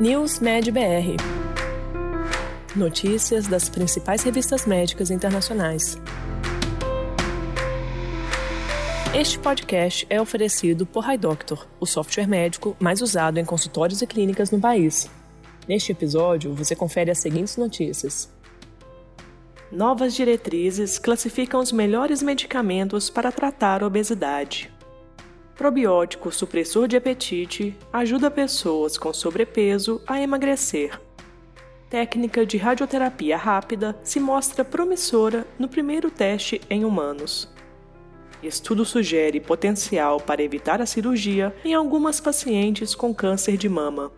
News Med BR. Notícias das principais revistas médicas internacionais. Este podcast é oferecido por HiDoctor, o software médico mais usado em consultórios e clínicas no país. Neste episódio, você confere as seguintes notícias. Novas diretrizes classificam os melhores medicamentos para tratar a obesidade. Probiótico supressor de apetite ajuda pessoas com sobrepeso a emagrecer. Técnica de radioterapia rápida se mostra promissora no primeiro teste em humanos. Estudo sugere potencial para evitar a cirurgia em algumas pacientes com câncer de mama.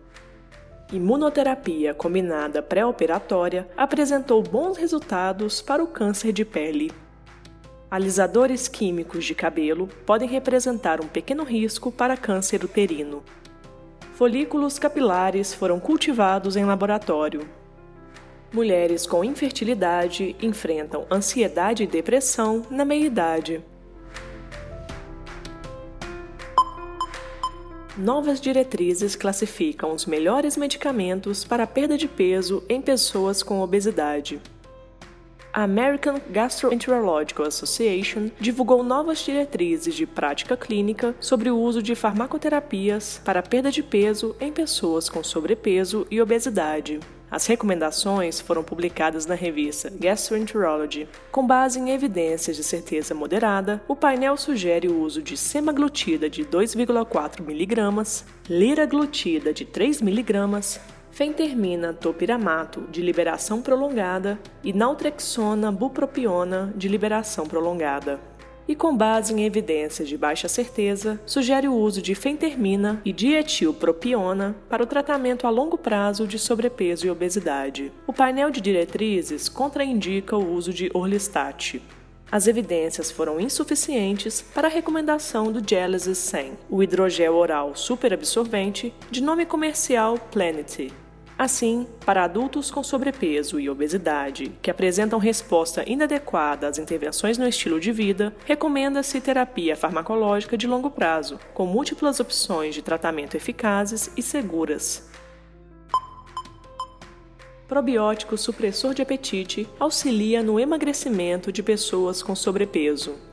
Imunoterapia combinada pré-operatória apresentou bons resultados para o câncer de pele. Alisadores químicos de cabelo podem representar um pequeno risco para câncer uterino. Folículos capilares foram cultivados em laboratório. Mulheres com infertilidade enfrentam ansiedade e depressão na meia-idade. Novas diretrizes classificam os melhores medicamentos para perda de peso em pessoas com obesidade a American Gastroenterological Association divulgou novas diretrizes de prática clínica sobre o uso de farmacoterapias para perda de peso em pessoas com sobrepeso e obesidade. As recomendações foram publicadas na revista Gastroenterology. Com base em evidências de certeza moderada, o painel sugere o uso de semaglutida de 2,4 mg, liraglutida de 3 mg, fentermina topiramato de liberação prolongada e naltrexona bupropiona de liberação prolongada. E com base em evidências de baixa certeza, sugere o uso de fentermina e dietilpropiona para o tratamento a longo prazo de sobrepeso e obesidade. O painel de diretrizes contraindica o uso de orlistat. As evidências foram insuficientes para a recomendação do Gelesis 100, o hidrogel oral superabsorvente de nome comercial Planety, Assim, para adultos com sobrepeso e obesidade que apresentam resposta inadequada às intervenções no estilo de vida, recomenda-se terapia farmacológica de longo prazo, com múltiplas opções de tratamento eficazes e seguras. Probiótico supressor de apetite auxilia no emagrecimento de pessoas com sobrepeso.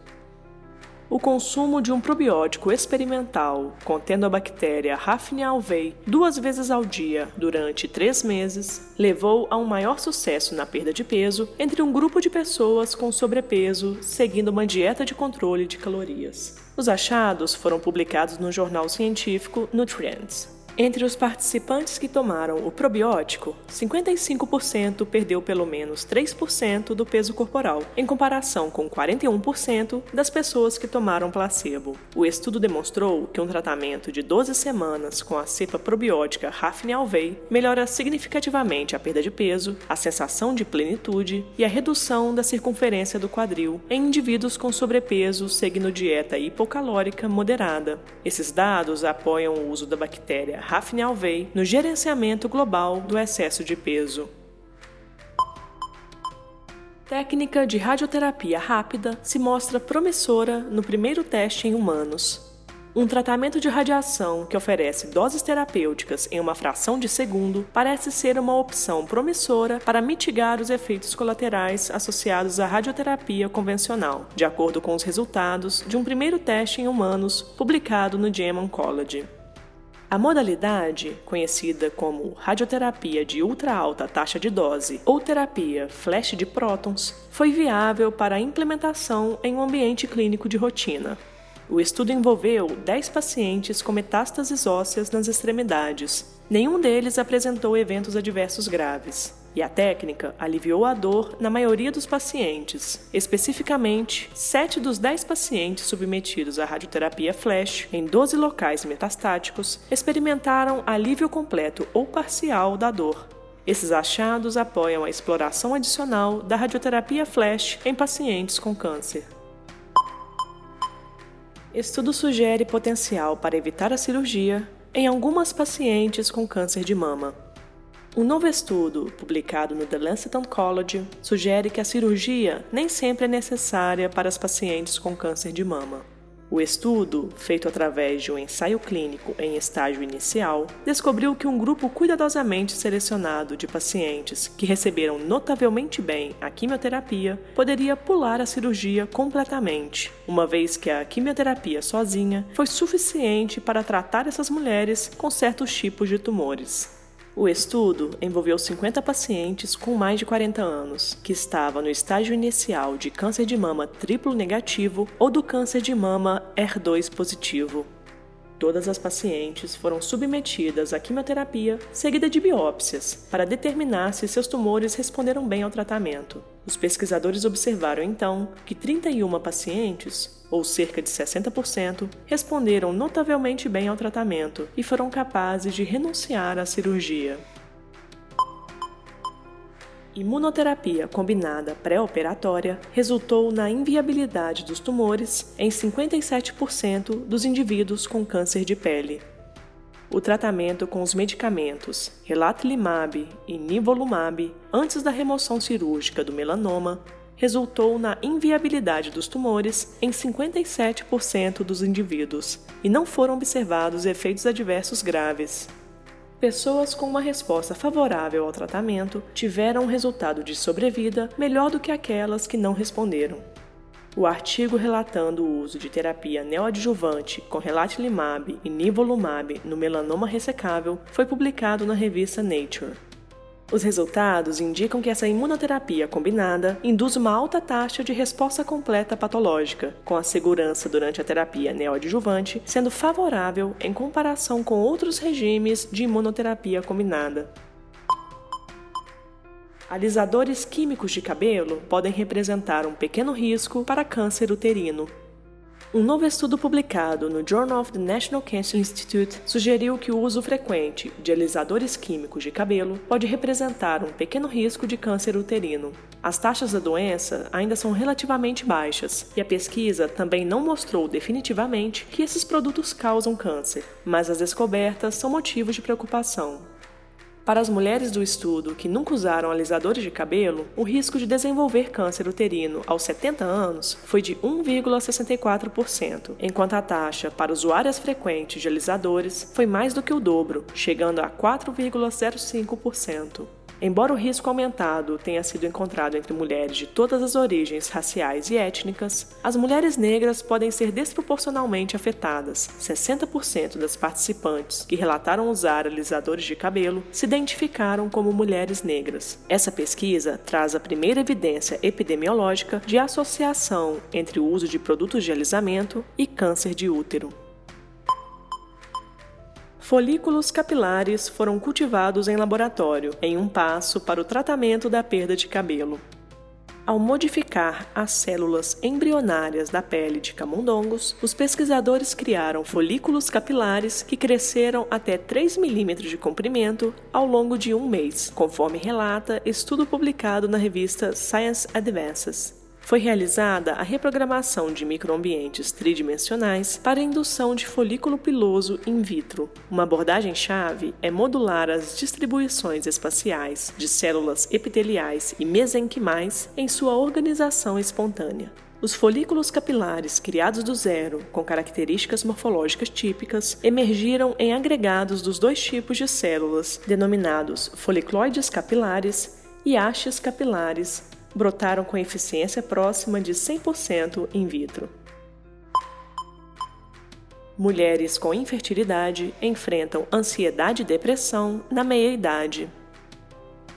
O consumo de um probiótico experimental contendo a bactéria Rafnia alvei duas vezes ao dia durante três meses levou a um maior sucesso na perda de peso entre um grupo de pessoas com sobrepeso seguindo uma dieta de controle de calorias. Os achados foram publicados no jornal científico Nutrients. Entre os participantes que tomaram o probiótico, 55% perdeu pelo menos 3% do peso corporal, em comparação com 41% das pessoas que tomaram placebo. O estudo demonstrou que um tratamento de 12 semanas com a cepa probiótica Rafnialvei melhora significativamente a perda de peso, a sensação de plenitude e a redução da circunferência do quadril em indivíduos com sobrepeso seguindo dieta hipocalórica moderada. Esses dados apoiam o uso da bactéria Rafne Alvey no gerenciamento global do excesso de peso. Técnica de radioterapia rápida se mostra promissora no primeiro teste em humanos. Um tratamento de radiação que oferece doses terapêuticas em uma fração de segundo parece ser uma opção promissora para mitigar os efeitos colaterais associados à radioterapia convencional, de acordo com os resultados de um primeiro teste em humanos publicado no JAMA Oncology. A modalidade, conhecida como radioterapia de ultra alta taxa de dose ou terapia flash de prótons, foi viável para a implementação em um ambiente clínico de rotina. O estudo envolveu 10 pacientes com metástases ósseas nas extremidades. Nenhum deles apresentou eventos adversos graves e a técnica aliviou a dor na maioria dos pacientes. Especificamente, 7 dos 10 pacientes submetidos à radioterapia flash em 12 locais metastáticos experimentaram alívio completo ou parcial da dor. Esses achados apoiam a exploração adicional da radioterapia flash em pacientes com câncer. Estudo sugere potencial para evitar a cirurgia em algumas pacientes com câncer de mama. Um novo estudo, publicado no The Lancet Oncology, sugere que a cirurgia nem sempre é necessária para as pacientes com câncer de mama. O estudo, feito através de um ensaio clínico em estágio inicial, descobriu que um grupo cuidadosamente selecionado de pacientes que receberam notavelmente bem a quimioterapia poderia pular a cirurgia completamente, uma vez que a quimioterapia sozinha foi suficiente para tratar essas mulheres com certos tipos de tumores. O estudo envolveu 50 pacientes com mais de 40 anos, que estavam no estágio inicial de câncer de mama triplo negativo ou do câncer de mama HER2 positivo. Todas as pacientes foram submetidas à quimioterapia seguida de biópsias para determinar se seus tumores responderam bem ao tratamento. Os pesquisadores observaram então que 31 pacientes, ou cerca de 60%, responderam notavelmente bem ao tratamento e foram capazes de renunciar à cirurgia. Imunoterapia combinada pré-operatória resultou na inviabilidade dos tumores em 57% dos indivíduos com câncer de pele. O tratamento com os medicamentos relatlimab e nivolumab antes da remoção cirúrgica do melanoma resultou na inviabilidade dos tumores em 57% dos indivíduos e não foram observados efeitos adversos graves. Pessoas com uma resposta favorável ao tratamento tiveram um resultado de sobrevida melhor do que aquelas que não responderam. O artigo relatando o uso de terapia neoadjuvante com relatlimab e nivolumab no melanoma ressecável foi publicado na revista Nature. Os resultados indicam que essa imunoterapia combinada induz uma alta taxa de resposta completa patológica, com a segurança durante a terapia neoadjuvante sendo favorável em comparação com outros regimes de imunoterapia combinada. Alisadores químicos de cabelo podem representar um pequeno risco para câncer uterino, um novo estudo publicado no Journal of the National Cancer Institute sugeriu que o uso frequente de alisadores químicos de cabelo pode representar um pequeno risco de câncer uterino. As taxas da doença ainda são relativamente baixas e a pesquisa também não mostrou definitivamente que esses produtos causam câncer, mas as descobertas são motivos de preocupação. Para as mulheres do estudo que nunca usaram alisadores de cabelo, o risco de desenvolver câncer uterino aos 70 anos foi de 1,64%, enquanto a taxa para usuárias frequentes de alisadores foi mais do que o dobro, chegando a 4,05%. Embora o risco aumentado tenha sido encontrado entre mulheres de todas as origens raciais e étnicas, as mulheres negras podem ser desproporcionalmente afetadas. 60% das participantes que relataram usar alisadores de cabelo se identificaram como mulheres negras. Essa pesquisa traz a primeira evidência epidemiológica de associação entre o uso de produtos de alisamento e câncer de útero. Folículos capilares foram cultivados em laboratório, em um passo para o tratamento da perda de cabelo. Ao modificar as células embrionárias da pele de camundongos, os pesquisadores criaram folículos capilares que cresceram até 3 milímetros de comprimento ao longo de um mês, conforme relata estudo publicado na revista Science Advances foi realizada a reprogramação de microambientes tridimensionais para indução de folículo piloso in vitro. Uma abordagem-chave é modular as distribuições espaciais de células epiteliais e mesenquimais em sua organização espontânea. Os folículos capilares criados do zero, com características morfológicas típicas, emergiram em agregados dos dois tipos de células, denominados folicloides capilares e hastes capilares, brotaram com eficiência próxima de 100% in vitro. Mulheres com infertilidade enfrentam ansiedade e depressão na meia-idade.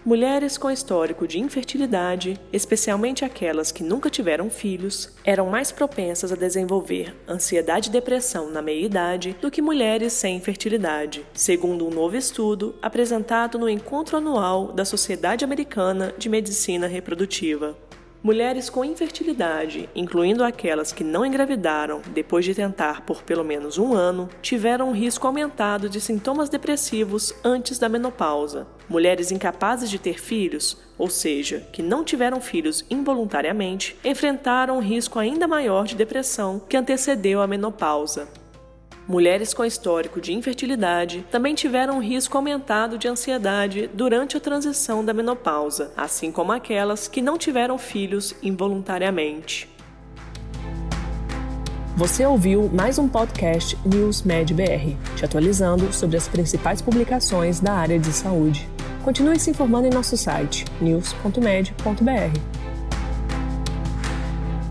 Mulheres com histórico de infertilidade, especialmente aquelas que nunca tiveram filhos, eram mais propensas a desenvolver ansiedade e depressão na meia-idade do que mulheres sem infertilidade, segundo um novo estudo apresentado no encontro anual da Sociedade Americana de Medicina Reprodutiva. Mulheres com infertilidade, incluindo aquelas que não engravidaram depois de tentar por pelo menos um ano, tiveram um risco aumentado de sintomas depressivos antes da menopausa. Mulheres incapazes de ter filhos, ou seja, que não tiveram filhos involuntariamente, enfrentaram um risco ainda maior de depressão que antecedeu a menopausa. Mulheres com histórico de infertilidade também tiveram um risco aumentado de ansiedade durante a transição da menopausa, assim como aquelas que não tiveram filhos involuntariamente. Você ouviu mais um podcast News Med BR, te atualizando sobre as principais publicações da área de saúde. Continue se informando em nosso site news.med.br.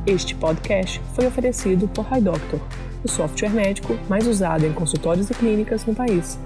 Este podcast foi oferecido por HiDoctor, o software médico mais usado em consultórios e clínicas no país.